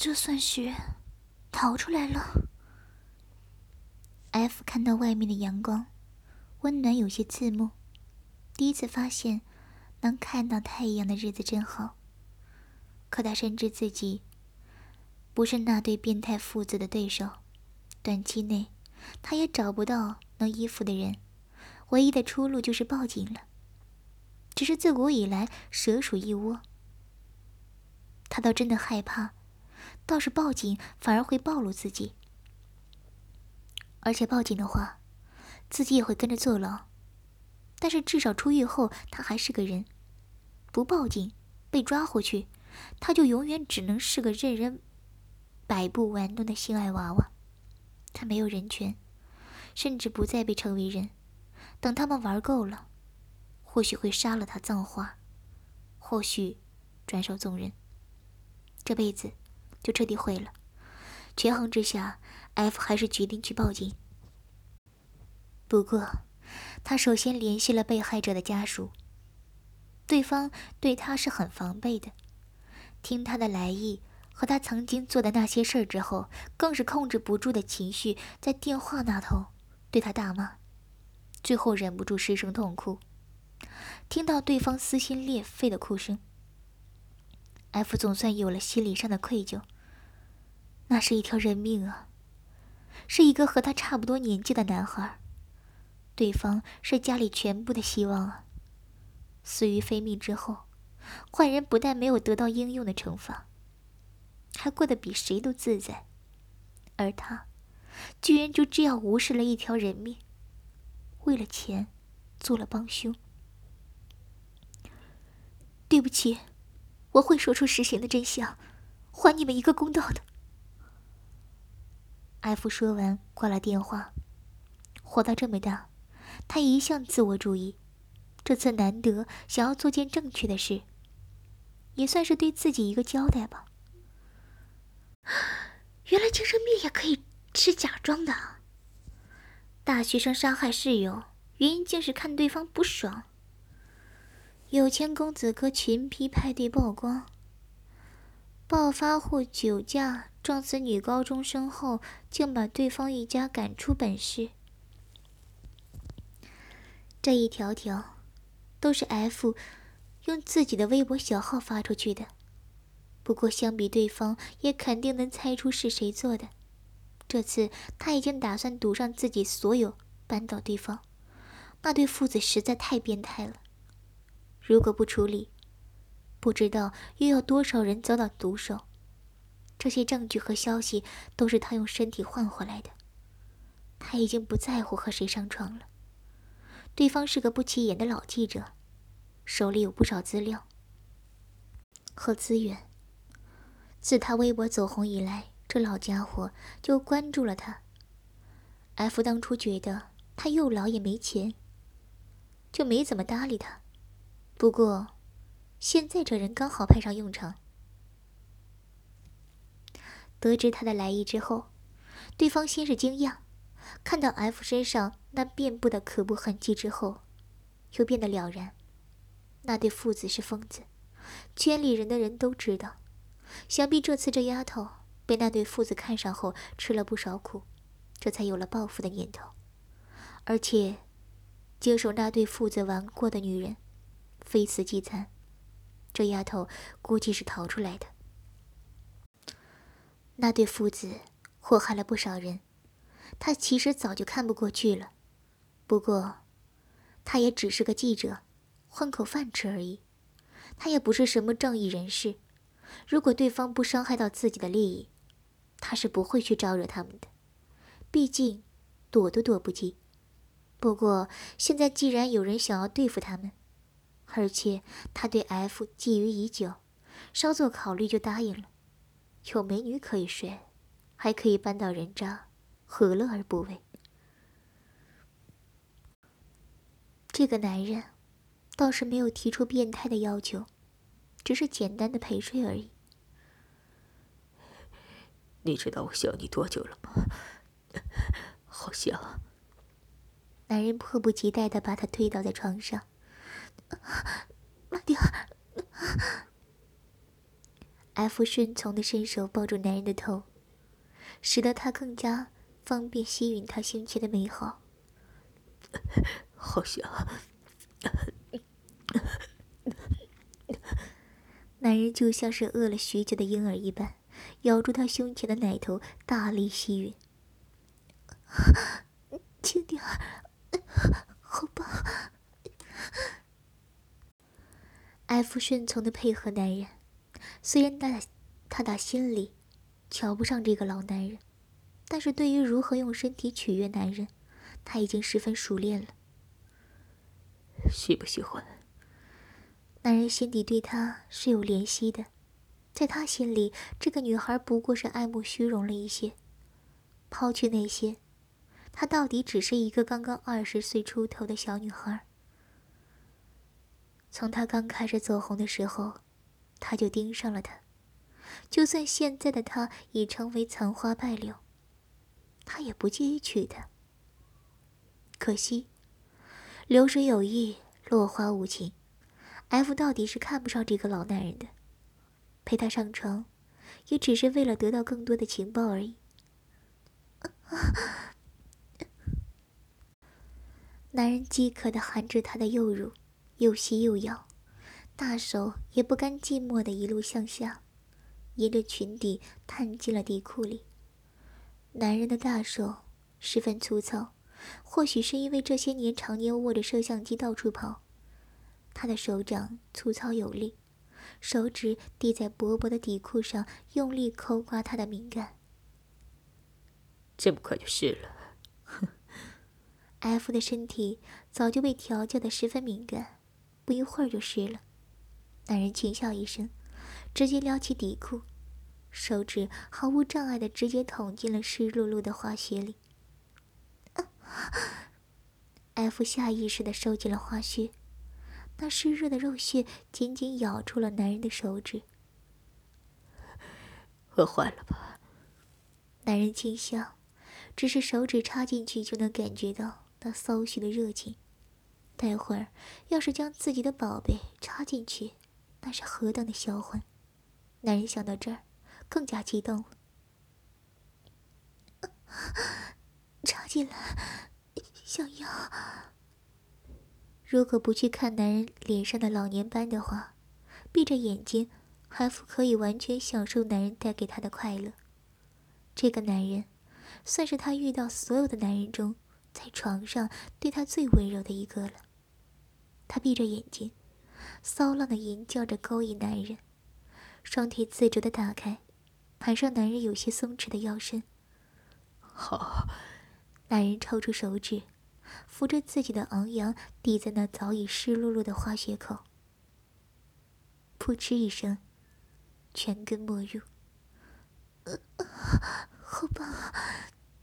这算是逃出来了。F 看到外面的阳光，温暖有些刺目。第一次发现能看到太阳的日子真好。可他深知自己不是那对变态父子的对手，短期内他也找不到能依附的人，唯一的出路就是报警了。只是自古以来蛇鼠一窝，他倒真的害怕。倒是报警反而会暴露自己，而且报警的话，自己也会跟着坐牢。但是至少出狱后他还是个人，不报警被抓回去，他就永远只能是个任人摆布玩弄的性爱娃娃。他没有人权，甚至不再被称为人。等他们玩够了，或许会杀了他葬花，或许转手送人。这辈子。就彻底毁了。权衡之下，F 还是决定去报警。不过，他首先联系了被害者的家属。对方对他是很防备的，听他的来意和他曾经做的那些事儿之后，更是控制不住的情绪，在电话那头对他大骂，最后忍不住失声痛哭。听到对方撕心裂肺的哭声。F 总算有了心理上的愧疚。那是一条人命啊，是一个和他差不多年纪的男孩，对方是家里全部的希望啊。死于非命之后，坏人不但没有得到应有的惩罚，还过得比谁都自在，而他，居然就这样无视了一条人命，为了钱，做了帮凶。对不起。我会说出实情的真相，还你们一个公道的。艾夫说完，挂了电话。活到这么大，他一向自我主义，这次难得想要做件正确的事，也算是对自己一个交代吧。原来精神病也可以是假装的。大学生伤害室友，原因竟是看对方不爽。有钱公子哥群批派对曝光，暴发户酒驾撞死女高中生后，竟把对方一家赶出本市。这一条条都是 F 用自己的微博小号发出去的。不过相比对方，也肯定能猜出是谁做的。这次他已经打算赌上自己所有，扳倒对方。那对父子实在太变态了。如果不处理，不知道又要多少人遭到毒手。这些证据和消息都是他用身体换回来的。他已经不在乎和谁上床了。对方是个不起眼的老记者，手里有不少资料和资源。自他微博走红以来，这老家伙就关注了他。F 当初觉得他又老也没钱，就没怎么搭理他。不过，现在这人刚好派上用场。得知他的来意之后，对方先是惊讶，看到 F 身上那遍布的可怖痕迹之后，又变得了然。那对父子是疯子，圈里人的人都知道。想必这次这丫头被那对父子看上后，吃了不少苦，这才有了报复的念头。而且，经手那对父子玩过的女人。非死即残，这丫头估计是逃出来的。那对父子祸害了不少人，他其实早就看不过去了。不过，他也只是个记者，混口饭吃而已。他也不是什么正义人士。如果对方不伤害到自己的利益，他是不会去招惹他们的。毕竟，躲都躲不及。不过，现在既然有人想要对付他们，而且他对 F 觊觎已久，稍作考虑就答应了。有美女可以睡，还可以扳倒人渣，何乐而不为？这个男人倒是没有提出变态的要求，只是简单的陪睡而已。你知道我想你多久了吗？好想。男人迫不及待的把他推倒在床上。慢点 F 顺从的伸手抱住男人的头，使得他更加方便吸吮他胸前的美好。好香！男人就像是饿了许久的婴儿一般，咬住他胸前的奶头，大力吸吮。轻点儿，好棒！F 顺从的配合男人，虽然他他打心里瞧不上这个老男人，但是对于如何用身体取悦男人，他已经十分熟练了。喜不喜欢？男人心底对她是有怜惜的，在他心里，这个女孩不过是爱慕虚荣了一些。抛去那些，她到底只是一个刚刚二十岁出头的小女孩。从他刚开始走红的时候，他就盯上了他。就算现在的他已成为残花败柳，他也不介意娶她。可惜，流水有意，落花无情。F 到底是看不上这个老男人的，陪他上床，也只是为了得到更多的情报而已。男人饥渴的含着他的幼乳，又吸又咬，大手也不甘寂寞的一路向下，沿着裙底探进了底裤里。男人的大手十分粗糙，或许是因为这些年常年握着摄像机到处跑。他的手掌粗糙有力，手指抵在薄薄的底裤上，用力抠刮他的敏感。这么快就湿了？哼！F 的身体早就被调教的十分敏感，不一会儿就湿了。男人轻笑一声，直接撩起底裤，手指毫无障碍的直接捅进了湿漉漉的花穴里。F 下意识的收紧了花穴。那湿热的肉屑紧紧咬住了男人的手指。饿坏了吧？男人轻笑，只是手指插进去就能感觉到那骚穴的热情。待会儿要是将自己的宝贝插进去，那是何等的销魂！男人想到这儿，更加激动了。插进来，想要。如果不去看男人脸上的老年斑的话，闭着眼睛，还可可以完全享受男人带给她的快乐。这个男人，算是他遇到所有的男人中，在床上对他最温柔的一个了。她闭着眼睛，骚浪的吟叫着勾引男人，双腿自主的打开，盘上男人有些松弛的腰身。好，男人抽出手指。扶着自己的昂扬，抵在那早已湿漉漉的花穴口。噗嗤一声，全根没入。好棒啊！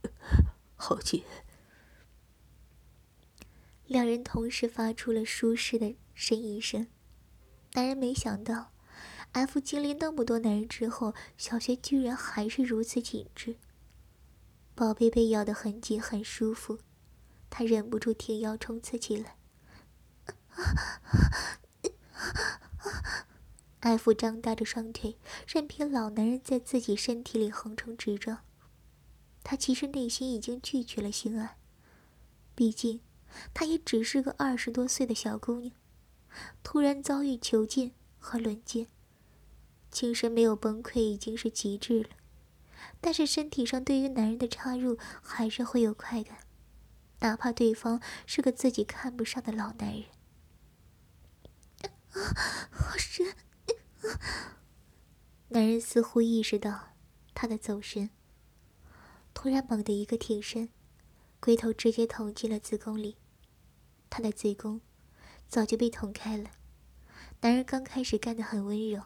好紧。两人同时发出了舒适的呻吟声。男人没想到，F 经历那么多男人之后，小穴居然还是如此紧致。宝贝被咬得很紧，很舒服。他忍不住挺腰冲刺起来。艾弗张大着双腿，任凭老男人在自己身体里横冲直撞。他其实内心已经拒绝了性爱，毕竟她也只是个二十多岁的小姑娘，突然遭遇囚禁和轮奸，精神没有崩溃已经是极致了。但是身体上对于男人的插入还是会有快感。哪怕对方是个自己看不上的老男人，好深！男人似乎意识到他的走神，突然猛地一个挺身，龟头直接捅进了子宫里。他的子宫早就被捅开了。男人刚开始干得很温柔，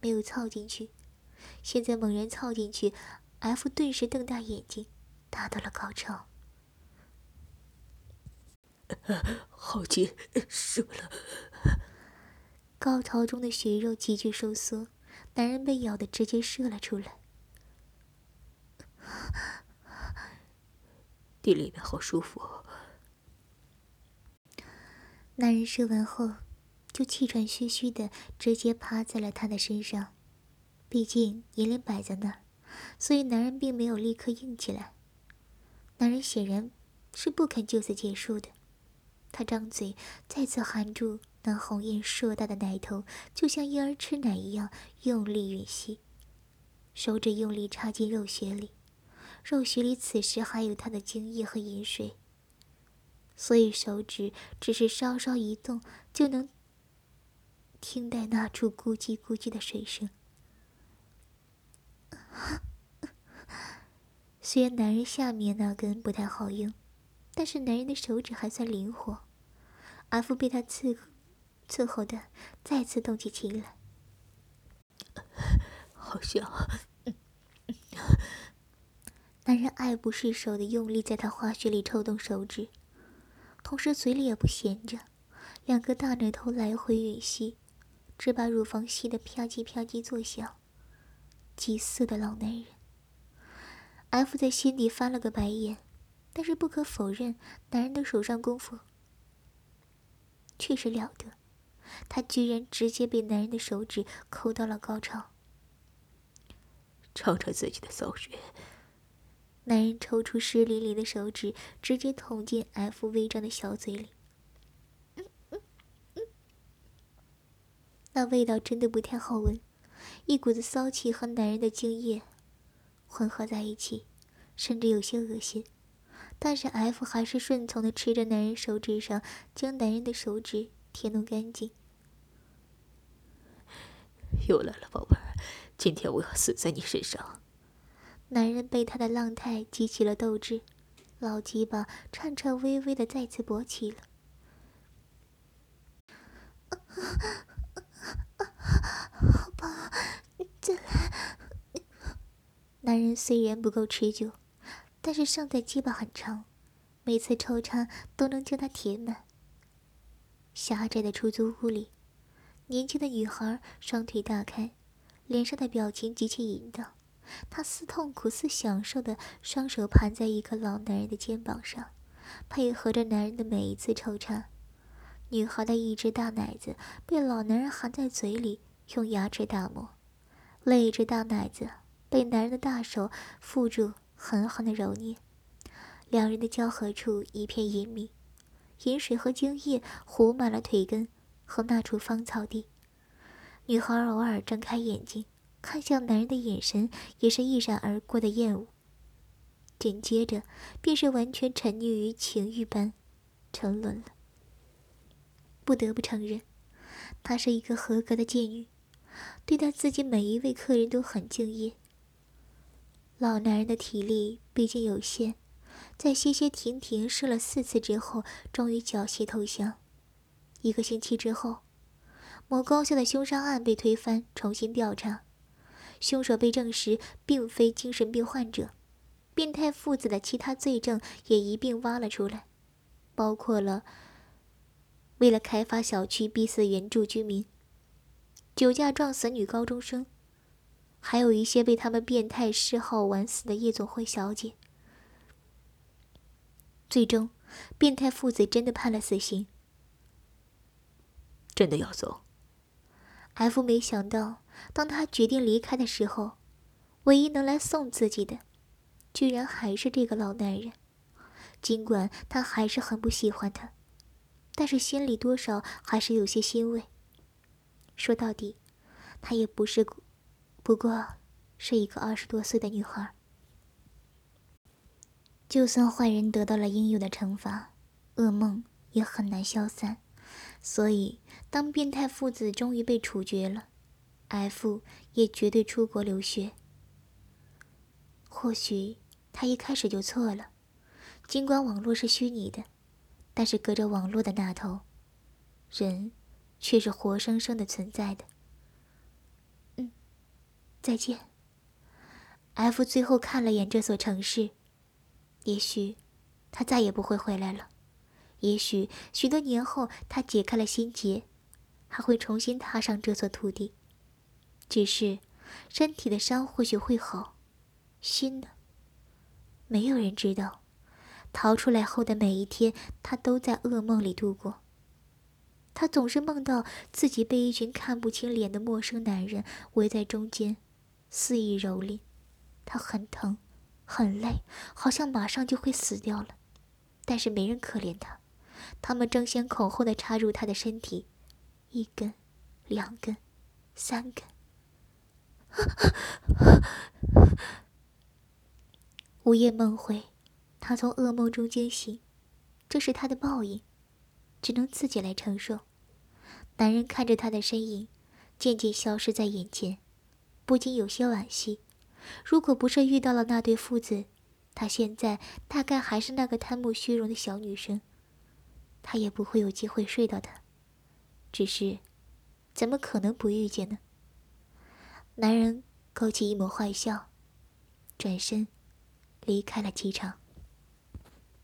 没有操进去，现在猛然操进去，F 顿时瞪大眼睛，达到了高潮。好紧，射了！高潮中的血肉急剧收缩，男人被咬的直接射了出来。地里面好舒服。男人射完后，就气喘吁吁的直接趴在了他的身上，毕竟年龄摆在那儿，所以男人并没有立刻硬起来。男人显然是不肯就此结束的，他张嘴再次含住那红艳硕大的奶头，就像婴儿吃奶一样用力吮吸，手指用力插进肉穴里，肉穴里此时还有他的精液和饮水，所以手指只是稍稍一动就能听到那处咕叽咕叽的水声。虽然男人下面那根不太好用，但是男人的手指还算灵活。阿福被他伺伺候的再次动起情来，好香。男人爱不释手的用力在他花穴里抽动手指，同时嘴里也不闲着，两个大奶头来回吮吸，只把乳房吸得啪叽啪叽作响。急色的老男人。F 在心底翻了个白眼，但是不可否认，男人的手上功夫确实了得。他居然直接被男人的手指抠到了高潮。尝尝自己的骚穴。男人抽出湿淋淋的手指，直接捅进 F 微张的小嘴里。那味道真的不太好闻，一股子骚气和男人的精液。混合在一起，甚至有些恶心，但是 F 还是顺从的吃着男人手指上，将男人的手指舔弄干净。又来了，宝贝儿，今天我要死在你身上。男人被他的浪态激起了斗志，老鸡巴颤颤巍巍的再次勃起了。好吧，再来。男人虽然不够持久，但是胜在鸡巴很长，每次抽插都能将他填满。狭窄的出租屋里，年轻的女孩双腿大开，脸上的表情极其淫荡。她似痛苦似享受的双手盘在一个老男人的肩膀上，配合着男人的每一次抽插。女孩的一只大奶子被老男人含在嘴里，用牙齿打磨；另一只大奶子。被男人的大手缚住，狠狠的揉捏，两人的交合处一片隐秘，饮水和精液糊满了腿根和那处芳草地。女孩偶尔睁开眼睛，看向男人的眼神也是一闪而过的厌恶，紧接着便是完全沉溺于情欲般沉沦了。不得不承认，她是一个合格的妓女，对待自己每一位客人都很敬业。老男人的体力毕竟有限，在歇歇停停试了四次之后，终于缴械投降。一个星期之后，某高校的凶杀案被推翻，重新调查，凶手被证实并非精神病患者，变态父子的其他罪证也一并挖了出来，包括了为了开发小区逼死原住居民、酒驾撞死女高中生。还有一些被他们变态嗜好玩死的夜总会小姐。最终，变态父子真的判了死刑。真的要走？F 没想到，当他决定离开的时候，唯一能来送自己的，居然还是这个老男人。尽管他还是很不喜欢他，但是心里多少还是有些欣慰。说到底，他也不是。不过，是一个二十多岁的女孩。就算坏人得到了应有的惩罚，噩梦也很难消散。所以，当变态父子终于被处决了，F 也绝对出国留学。或许他一开始就错了。尽管网络是虚拟的，但是隔着网络的那头，人却是活生生的存在的。嗯再见。F 最后看了眼这所城市，也许他再也不会回来了。也许许多年后，他解开了心结，还会重新踏上这座土地。只是身体的伤或许会好，心呢？没有人知道。逃出来后的每一天，他都在噩梦里度过。他总是梦到自己被一群看不清脸的陌生男人围在中间。肆意蹂躏，他很疼，很累，好像马上就会死掉了。但是没人可怜他，他们争先恐后的插入他的身体，一根，两根，三根。午夜梦回，他从噩梦中惊醒，这是他的报应，只能自己来承受。男人看着他的身影渐渐消失在眼前，不禁有些惋惜。如果不是遇到了那对父子，他现在大概还是那个贪慕虚荣的小女生，他也不会有机会睡到她。只是，怎么可能不遇见呢？男人勾起一抹坏笑，转身离开了机场。